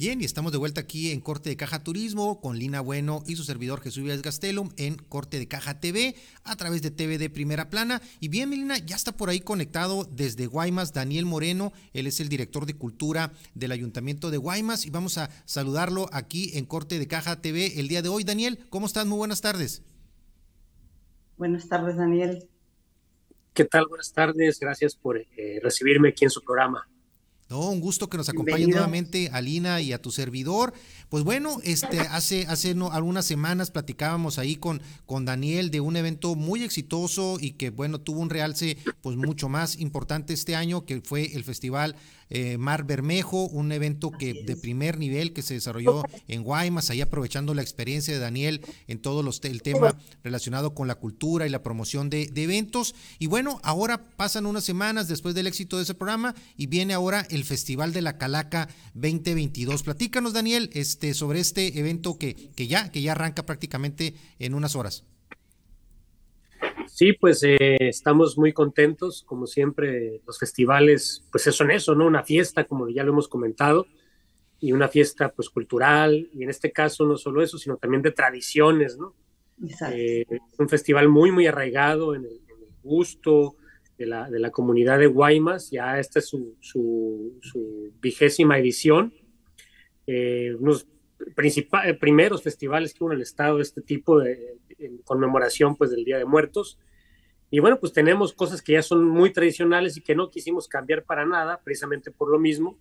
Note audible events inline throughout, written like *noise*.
Bien, y estamos de vuelta aquí en Corte de Caja Turismo con Lina Bueno y su servidor Jesús Villas Gastelum en Corte de Caja TV a través de TV de Primera Plana. Y bien, Lina, ya está por ahí conectado desde Guaymas Daniel Moreno, él es el director de Cultura del Ayuntamiento de Guaymas y vamos a saludarlo aquí en Corte de Caja TV el día de hoy. Daniel, ¿cómo estás? Muy buenas tardes. Buenas tardes, Daniel. ¿Qué tal? Buenas tardes. Gracias por eh, recibirme aquí en su programa. No, un gusto que nos acompañe nuevamente Alina y a tu servidor. Pues bueno, este hace hace no, algunas semanas platicábamos ahí con con Daniel de un evento muy exitoso y que bueno, tuvo un realce pues mucho más importante este año que fue el Festival eh, Mar Bermejo, un evento que de primer nivel que se desarrolló en Guaymas, ahí aprovechando la experiencia de Daniel en todo los, el tema relacionado con la cultura y la promoción de, eventos. Y bueno, ahora pasan unas semanas después del éxito de ese programa y viene ahora el Festival de la Calaca 2022. Platícanos, Daniel, este, sobre este evento que, que ya, que ya arranca prácticamente en unas horas. Sí, pues eh, estamos muy contentos, como siempre, los festivales, pues son eso, ¿no? Una fiesta, como ya lo hemos comentado, y una fiesta pues cultural, y en este caso no solo eso, sino también de tradiciones, ¿no? Eh, un festival muy, muy arraigado en el, gusto de la, de la, comunidad de Guaymas, ya esta es su, su, vigésima edición, eh, unos primeros festivales que hubo en el estado de este tipo de, en conmemoración pues del Día de Muertos, y bueno, pues tenemos cosas que ya son muy tradicionales y que no quisimos cambiar para nada, precisamente por lo mismo,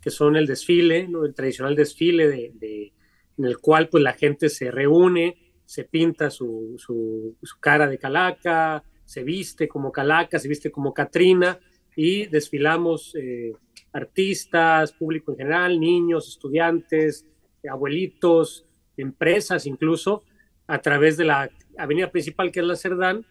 que son el desfile, ¿no? el tradicional desfile de, en el cual pues la gente se reúne, se pinta su, su, cara de calaca, se viste como calaca, se viste como Catrina y desfilamos eh, artistas, público en general, niños, estudiantes, abuelitos, empresas incluso, a través de la avenida principal que es la Cerdán,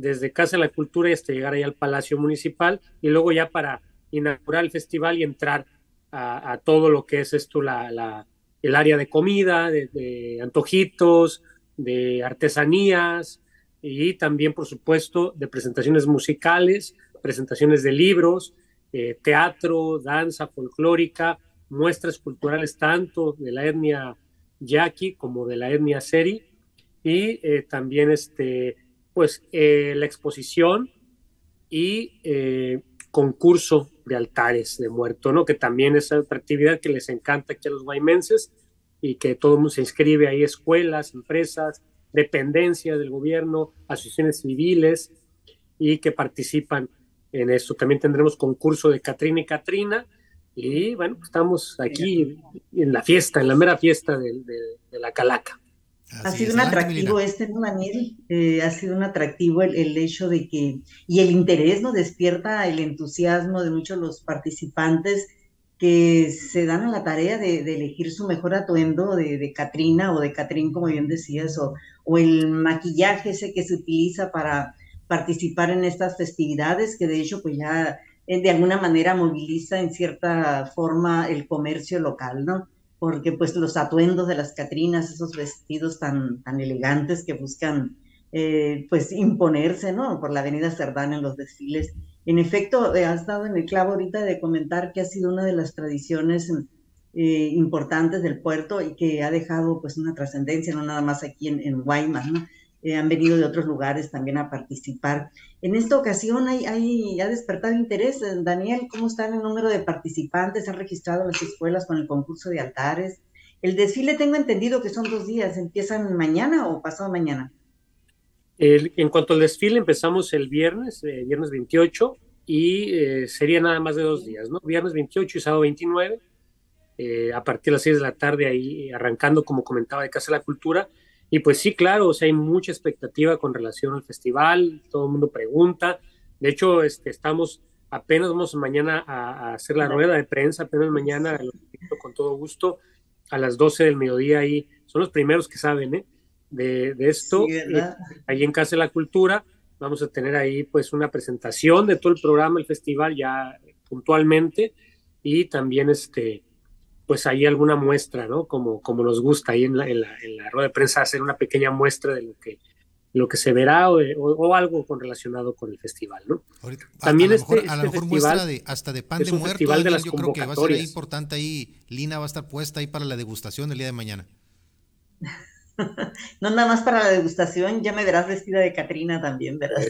desde Casa de la Cultura y hasta llegar ahí al Palacio Municipal y luego ya para inaugurar el festival y entrar a, todo lo que es esto, la, el área de comida, de, antojitos, de artesanías y también, por supuesto, de presentaciones musicales, presentaciones de libros, eh, teatro, danza folclórica, muestras culturales tanto de la etnia yaqui como de la etnia seri y eh, también este, pues eh, la exposición y eh, concurso de altares de muerto, ¿no? Que también es otra actividad que les encanta aquí a los guaymenses y que todo el mundo se inscribe ahí, escuelas, empresas, dependencias del gobierno, asociaciones civiles y que participan en esto. También tendremos concurso de Catrina y Catrina y bueno, estamos aquí en la fiesta, en la mera fiesta de la Calaca ha sido un atractivo este, ¿no, Daniel? Eh, ha sido un atractivo el, hecho de que, y el interés, ¿no? Despierta el entusiasmo de muchos de los participantes que se dan a la tarea de, elegir su mejor atuendo de, de Catrina o de Catrín, como bien decías, o, o el maquillaje ese que se utiliza para participar en estas festividades, que de hecho, pues ya eh, de alguna manera moviliza en cierta forma el comercio local, ¿no? Porque pues los atuendos de las Catrinas, esos vestidos tan, tan elegantes que buscan eh, pues imponerse, ¿no? Por la avenida Cerdán en los desfiles. En efecto, eh, has en el clavo ahorita de comentar que ha sido una de las tradiciones eh, importantes del puerto y que ha dejado pues una trascendencia, no nada más aquí en, en Guaymas, ¿no? Eh, han venido de otros lugares también a participar. En esta ocasión hay, hay, ha despertado interés. Eh, Daniel, ¿cómo está el número de participantes? ¿Han registrado las escuelas con el concurso de altares? El desfile tengo entendido que son dos días. ¿Empiezan mañana o pasado mañana? en cuanto al desfile, empezamos el viernes, eh, viernes 28, y sería nada más de dos días, ¿no? Viernes 28 y sábado 29, a partir de las 6 de la tarde ahí arrancando, como comentaba, de Casa de la Cultura y pues sí, claro, o sea, hay mucha expectativa con relación al festival, todo el mundo pregunta. De hecho, este, estamos, apenas vamos mañana a, hacer la rueda de prensa, apenas mañana, lo con todo gusto, a las 12 del mediodía ahí, son los primeros que saben, ¿eh? De, de esto, ahí en Casa de la Cultura, vamos a tener ahí pues una presentación de todo el programa, el festival ya puntualmente, y también este, pues ahí alguna muestra, ¿no? Como, como nos gusta ahí en la, en, la, rueda de prensa hacer una pequeña muestra de lo que lo que se verá o, algo con relacionado con el festival, ¿no? También a, este, a lo mejor, muestra de, hasta de pan de muerto, yo creo que va a ser importante ahí, Lina va a estar puesta ahí para la degustación el día de mañana. *laughs* *laughs* no nada más para la degustación, ya me verás vestida de Catrina también, ¿verdad?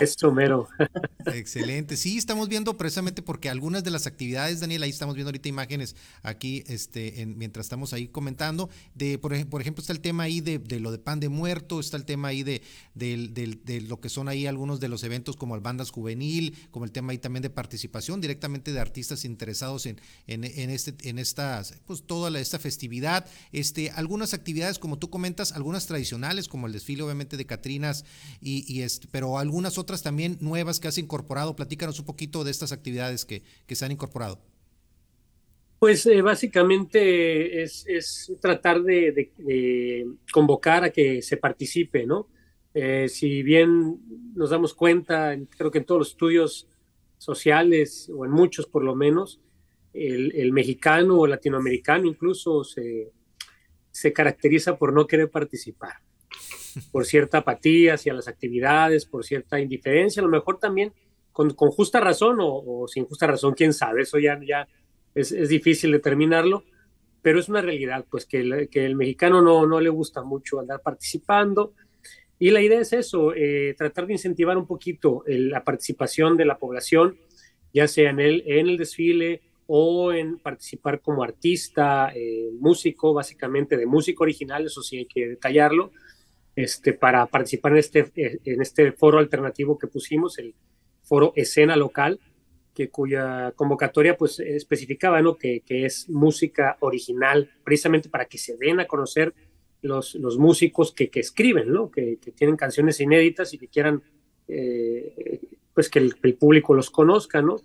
Esto, mero. *laughs* Excelente. Sí, estamos viendo precisamente porque algunas de las actividades, Daniel, ahí estamos viendo ahorita imágenes aquí, este, mientras estamos ahí comentando, de por, por ejemplo, está el tema ahí de, lo de pan de muerto, está el tema ahí de, de, lo que son ahí algunos de los eventos como el bandas juvenil, como el tema ahí también de participación directamente de artistas interesados en, en, en este, en estas, pues toda esta festividad, este, algunas actividades como tú comentas, algunas tradicionales, como el desfile obviamente de Catrinas, y, este, pero algunas otras también nuevas que has incorporado. Platícanos un poquito de estas actividades que, se han incorporado. Pues eh, básicamente es, tratar de, convocar a que se participe, ¿no? Eh, si bien nos damos cuenta, creo que en todos los estudios sociales, o en muchos por lo menos, el, el mexicano o latinoamericano incluso se, se caracteriza por no querer participar, por cierta apatía hacia las actividades, por cierta indiferencia, a lo mejor también con, justa razón o, sin justa razón, quién sabe, eso ya, ya es, difícil determinarlo, pero es una realidad, pues que el, que el mexicano no, no le gusta mucho andar participando. Y la idea es eso, eh, tratar de incentivar un poquito la participación de la población, ya sea en el, en el desfile, o en participar como artista, eh, músico, básicamente de música original, eso sí hay que detallarlo, este, para participar en este, eh, en este foro alternativo que pusimos, el foro Escena Local, que cuya convocatoria pues especificaba ¿no? que, que es música original, precisamente para que se den a conocer los, los músicos que, que escriben, ¿no? que, que, tienen canciones inéditas y que quieran eh, pues que el, el, público los conozca, ¿no?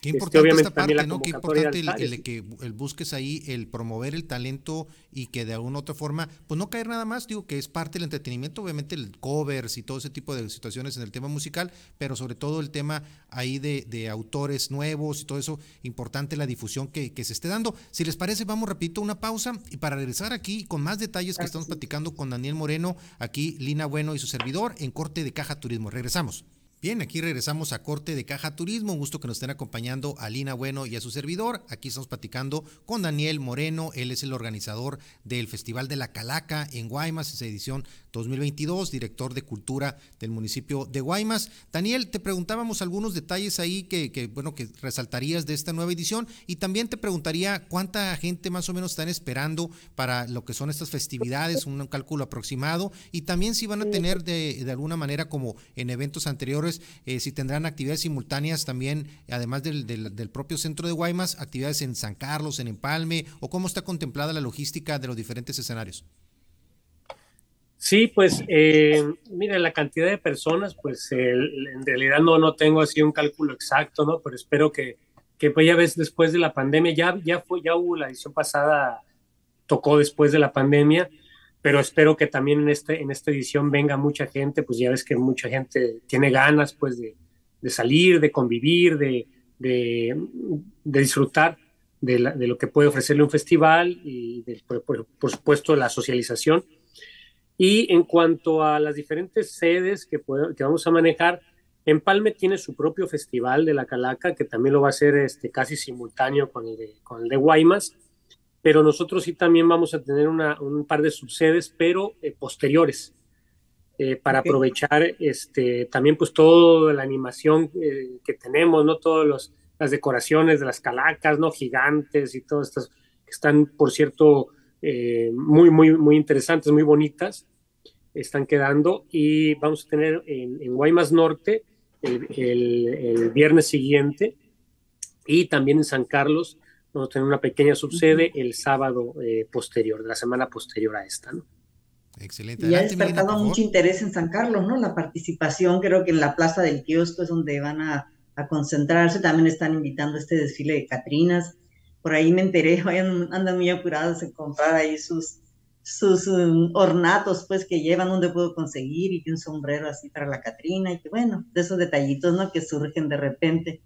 Qué este, importante esta parte, ¿no? Qué importante el, que el busques ahí, el promover el talento y que de alguna otra forma, pues no caer nada más, digo que es parte del entretenimiento, obviamente el covers y todo ese tipo de situaciones en el tema musical, pero sobre todo el tema ahí de, de autores nuevos y todo eso, importante la difusión que, que, se esté dando. Si les parece, vamos repito una pausa y para regresar aquí con más detalles que estamos platicando con Daniel Moreno, aquí Lina Bueno y su servidor en Corte de Caja Turismo. Regresamos. Bien, aquí regresamos a Corte de Caja Turismo. Un gusto que nos estén acompañando a Lina Bueno y a su servidor. Aquí estamos platicando con Daniel Moreno. Él es el organizador del Festival de la Calaca en Guaymas, esa edición 2022, director de cultura del municipio de Guaymas. Daniel, te preguntábamos algunos detalles ahí que, bueno, que resaltarías de esta nueva edición y también te preguntaría cuánta gente más o menos están esperando para lo que son estas festividades, un cálculo aproximado y también si van a tener de, de alguna manera como en eventos anteriores eh, si tendrán actividades simultáneas también, además del, del, propio centro de Guaymas, actividades en San Carlos, en Empalme, o cómo está contemplada la logística de los diferentes escenarios. Sí, pues eh, la cantidad de personas, pues en realidad no, no tengo así un cálculo exacto, ¿no? Pero espero que, que pues ya ves, después de la pandemia, ya, ya, fue, ya hubo la edición pasada, tocó después de la pandemia, pero espero que también en, este, en esta edición venga mucha gente, pues ya ves que mucha gente tiene ganas pues de, de salir, de convivir, de, de, disfrutar de, lo que puede ofrecerle un festival y por, supuesto la socialización. Y en cuanto a las diferentes sedes que, que vamos a manejar, Empalme tiene su propio festival de la Calaca, que también lo va a hacer este, casi simultáneo con el de, con el de Guaymas pero nosotros sí también vamos a tener un par de subsedes, pero eh, posteriores, eh, para aprovechar este, también pues toda la animación eh, que tenemos, ¿no? Todas las decoraciones de las calacas, ¿no? Gigantes y todas estas que están, por cierto, muy, muy, muy interesantes, muy bonitas, están quedando y vamos a tener en, Guaymas Norte el viernes siguiente y también en San Carlos Vamos a tener una pequeña subsede el sábado eh, posterior, de la semana posterior a esta, ¿no? Excelente. Y ha despertado mucho interés en San Carlos, ¿no? La participación, creo que en la plaza del kiosco es donde van a, concentrarse. También están invitando a este desfile de Catrinas. Por ahí me enteré, *laughs* andan muy apurados en comprar ahí sus, sus um, ornatos, pues, que llevan, donde puedo conseguir, y que un sombrero así para la Catrina, y que bueno, de esos detallitos, ¿no? Que surgen de repente.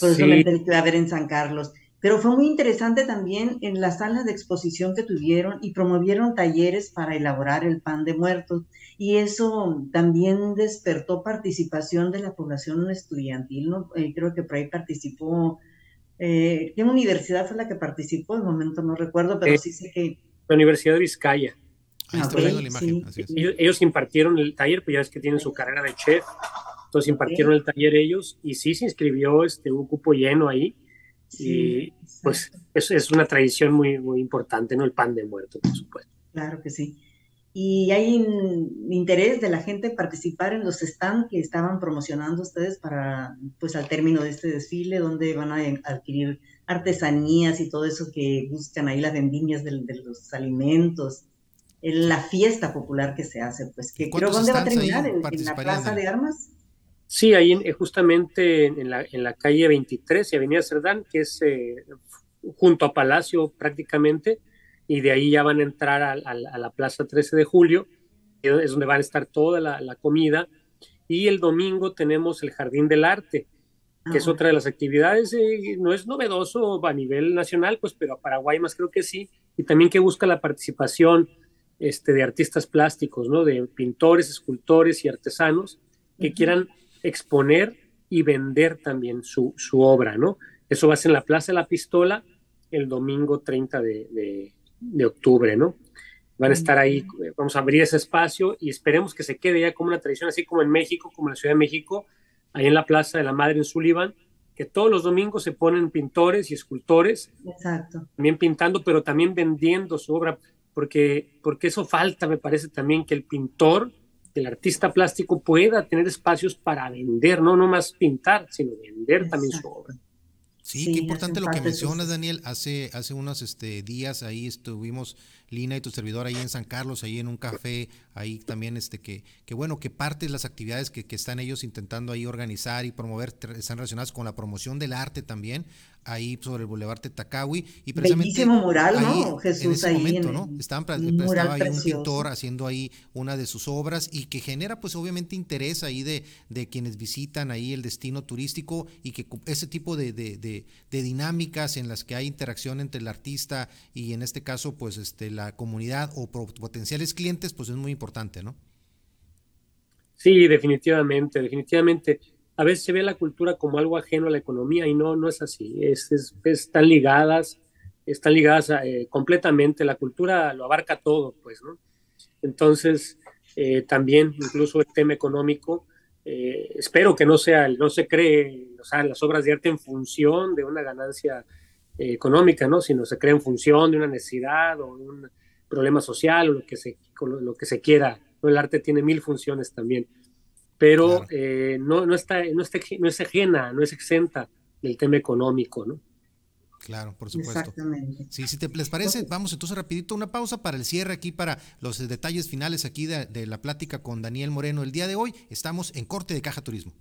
Por eso me enteré que va a haber en San Carlos. Pero fue muy interesante también en las salas de exposición que tuvieron y promovieron talleres para elaborar el pan de muertos. Y eso también despertó participación de la población estudiantil. ¿no? Eh, creo que por ahí participó, eh, ¿qué universidad fue la que participó? De momento no recuerdo, pero eh, sí sé que... La Universidad de Vizcaya. Ahí está la imagen. Ellos, impartieron el taller, pues ya es que tienen su carrera de chef, entonces impartieron el taller ellos y sí se inscribió este, un cupo lleno ahí y pues es, es, una tradición muy, muy importante, ¿no? El pan de muerto, por supuesto. Claro que sí. Y hay interés de la gente en participar en los stands que estaban promocionando ustedes para, pues al término de este desfile, donde van a adquirir artesanías y todo eso que buscan ahí las vendimias de, los alimentos, la fiesta popular que se hace, pues que creo dónde va a terminar, en, la Plaza de Armas. Sí, ahí eh, justamente en la, en la calle 23 y Avenida Cerdán, que es eh, junto a Palacio prácticamente, y de ahí ya van a entrar a, la Plaza 13 de Julio, es donde van a estar toda la, comida. Y el domingo tenemos el Jardín del Arte, que es ah. otra de las actividades, eh, no es novedoso a nivel nacional, pues, pero a Paraguay más creo que sí, y también que busca la participación este, de artistas plásticos, ¿no? de pintores, escultores y artesanos que quieran exponer y vender también su, su, obra, ¿no? Eso va a ser en la Plaza de la Pistola el domingo 30 de, de, octubre, ¿no? Van a estar ahí, vamos a abrir ese espacio y esperemos que se quede ya como una tradición, así como en México, como en la Ciudad de México, ahí en la Plaza de la Madre en Sullivan, que todos los domingos se ponen pintores y escultores, Exacto. también pintando, pero también vendiendo su obra, porque, porque eso falta, me parece también, que el pintor el artista plástico pueda tener espacios para vender, no más pintar, sino vender también su obra. Sí, qué importante lo que mencionas, Daniel. Hace, hace unos este, días ahí estuvimos, Lina y tu servidor, ahí en San Carlos, ahí en un café, ahí también, este, que, que bueno, que parte de las actividades que, que están ellos intentando ahí organizar y promover están relacionadas con la promoción del arte también ahí sobre el Boulevard Tetacawi y precisamente Bellísimo mural, ¿no? Jesús en ese momento, ¿no? Estaban, estaba ahí un pintor haciendo ahí una de sus obras y que genera pues obviamente interés ahí de, de quienes visitan ahí el destino turístico y que ese tipo de, de, de, dinámicas en las que hay interacción entre el artista y en este caso pues este la comunidad o potenciales clientes pues es muy importante, ¿no? Sí, definitivamente, definitivamente a veces se ve la cultura como algo ajeno a la economía y no, no es así. Es, están ligadas, están ligadas eh, completamente. La cultura lo abarca todo, pues, ¿no? Entonces, eh, también incluso el tema económico, eh, espero que no sea, no se cree, o sea, las obras de arte en función de una ganancia económica, ¿no? Sino se cree en función de una necesidad o un problema social o lo que se, lo que se quiera. El arte tiene mil funciones también pero eh, no, no, está, no, está, no es ajena, no es exenta del tema económico, ¿no? Claro, por supuesto. Exactamente. Sí, si te les parece, vamos entonces rapidito una pausa para el cierre aquí para los detalles finales aquí de, de la plática con Daniel Moreno el día de hoy. Estamos en corte de Caja Turismo.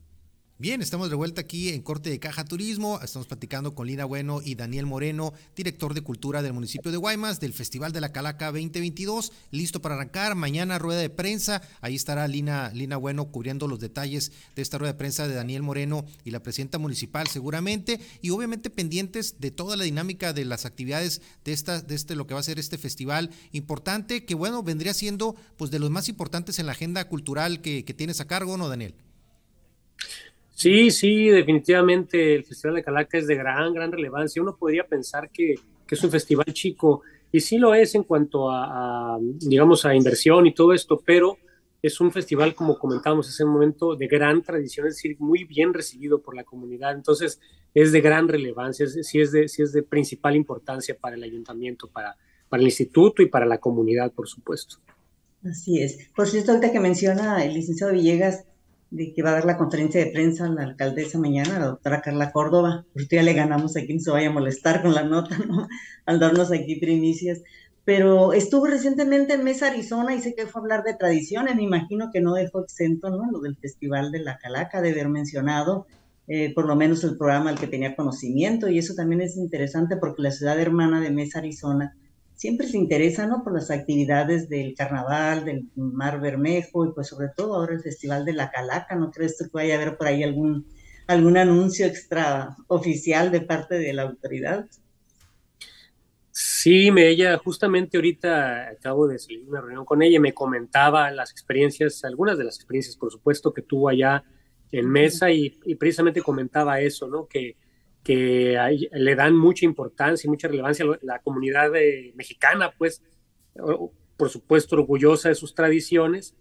Bien, estamos de vuelta aquí en Corte de Caja Turismo. Estamos platicando con Lina Bueno y Daniel Moreno, director de Cultura del municipio de Guaymas, del Festival de la Calaca 2022. Listo para arrancar. Mañana rueda de prensa. Ahí estará Lina, Lina Bueno cubriendo los detalles de esta rueda de prensa de Daniel Moreno y la presidenta municipal seguramente. Y obviamente pendientes de toda la dinámica de las actividades de, esta, de este, lo que va a ser este festival importante, que bueno, vendría siendo pues de los más importantes en la agenda cultural que, que tienes a cargo, ¿no, Daniel? Sí, sí, definitivamente el Festival de Calaca es de gran, gran relevancia. Uno podría pensar que, es un festival chico, y sí lo es en cuanto a, digamos, a inversión y todo esto, pero es un festival, como comentábamos hace un momento, de gran tradición, es decir, muy bien recibido por la comunidad. Entonces, es de gran relevancia, sí, es de, sí es de principal importancia para el ayuntamiento, para, para el instituto y para la comunidad, por supuesto. Así es. Por cierto, ahorita que menciona el licenciado Villegas, de que va a dar la conferencia de prensa la alcaldesa mañana, la doctora Carla Córdoba. Porque ya le ganamos aquí, no se vaya a molestar con la nota, ¿no? *laughs* Al darnos aquí primicias. Pero estuvo recientemente en Mesa, Arizona, y sé que fue a hablar de tradiciones. Me imagino que no dejó exento, ¿no? Lo del Festival de la Calaca, de haber mencionado eh, por lo menos el programa al que tenía conocimiento. Y eso también es interesante porque la ciudad hermana de Mesa, Arizona, siempre se interesa ¿no? por las actividades del carnaval, del Mar Bermejo y pues sobre todo ahora el Festival de la Calaca. ¿No crees tú que vaya a haber por ahí algún, algún anuncio extra oficial de parte de la autoridad? Sí, me, ella justamente ahorita acabo de salir una reunión con ella y me comentaba las experiencias, algunas de las experiencias, por supuesto, que tuvo allá en mesa y, precisamente comentaba eso, ¿no? Que, que le dan mucha importancia y mucha relevancia a la comunidad mexicana, pues, por supuesto, orgullosa de sus tradiciones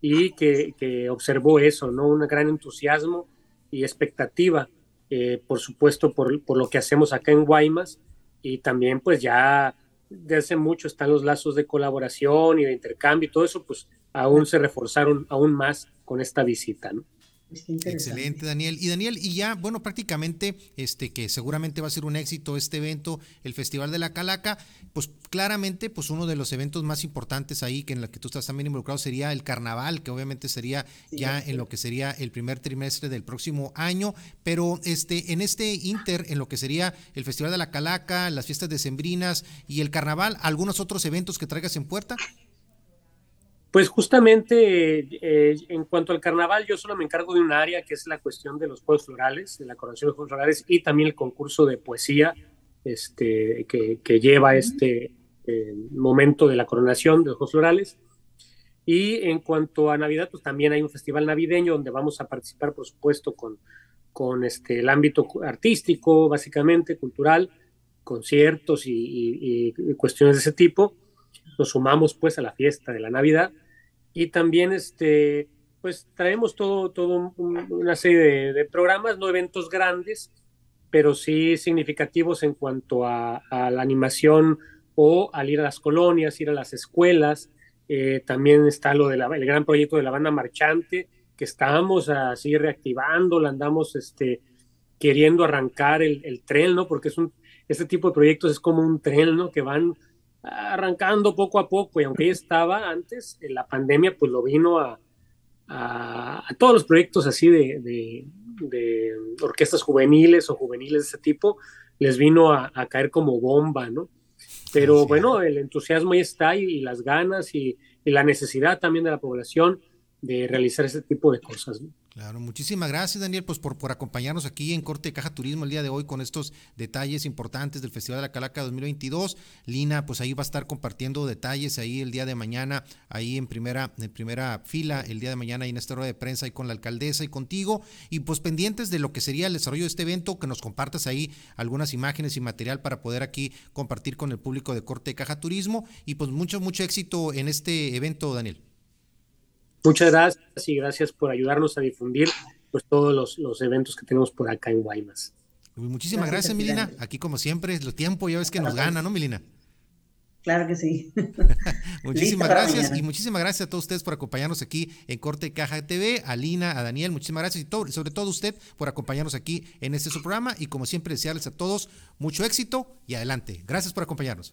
y que, observó eso, ¿no? Un gran entusiasmo y expectativa, eh, por supuesto, por, por, lo que hacemos acá en Guaymas y también pues ya desde hace mucho están los lazos de colaboración y de intercambio y todo eso, pues aún se reforzaron aún más con esta visita, ¿no? Excelente, Daniel. Y Daniel, y ya, bueno, prácticamente, este, que seguramente va a ser un éxito este evento, el Festival de la Calaca, pues claramente, pues uno de los eventos más importantes ahí, que en la que tú estás también involucrado, sería el carnaval, que obviamente sería ya en lo que sería el primer trimestre del próximo año, pero este, en este inter, en lo que sería el Festival de la Calaca, las fiestas decembrinas y el carnaval, ¿algunos otros eventos que traigas en puerta? Pues justamente eh, en cuanto al carnaval, yo solo me encargo de un área que es la cuestión de los juegos florales, de la coronación de los juegos florales y también el concurso de poesía este, que, lleva este eh, momento de la coronación de los juegos florales. Y en cuanto a Navidad, pues también hay un festival navideño donde vamos a participar, por supuesto, con, con este, el ámbito artístico, básicamente, cultural, conciertos y, y cuestiones de ese tipo. Nos sumamos pues a la fiesta de la Navidad y también este, pues traemos todo, todo una serie de, programas, no eventos grandes, pero sí significativos en cuanto a, la animación o al ir a las colonias, ir a las escuelas. Eh, también está lo del gran proyecto de la banda marchante, que estamos así reactivando, la andamos este, queriendo arrancar el, el, tren, ¿no? Porque es un, este tipo de proyectos es como un tren, ¿no? Que van arrancando poco a poco y aunque ya estaba antes, la pandemia pues lo vino a, a, todos los proyectos así de, de, orquestas juveniles o juveniles de ese tipo, les vino a, caer como bomba, ¿no? Pero bueno, el entusiasmo ahí está y, las ganas y, y, la necesidad también de la población de realizar ese tipo de cosas. ¿no? Claro, muchísimas gracias Daniel pues por, por acompañarnos aquí en Corte de Caja Turismo el día de hoy con estos detalles importantes del Festival de la Calaca 2022. Lina pues ahí va a estar compartiendo detalles ahí el día de mañana, ahí en primera, en primera fila, el día de mañana ahí en esta rueda de prensa ahí con la alcaldesa y contigo y pues pendientes de lo que sería el desarrollo de este evento, que nos compartas ahí algunas imágenes y material para poder aquí compartir con el público de Corte de Caja Turismo y pues mucho, mucho éxito en este evento Daniel. Muchas gracias y gracias por ayudarnos a difundir pues todos los, los eventos que tenemos por acá en Guaymas. Muchísimas gracias, Milina. Aquí como siempre, es lo tiempo ya ves que nos gana, ¿no, Milina? Claro que sí. *laughs* *laughs* muchísimas gracias y muchísimas gracias a todos ustedes por acompañarnos aquí en Corte Caja TV, a Lina, a Daniel, muchísimas gracias y sobre todo usted por acompañarnos aquí en este su programa y como siempre desearles a todos mucho éxito y adelante. Gracias por acompañarnos.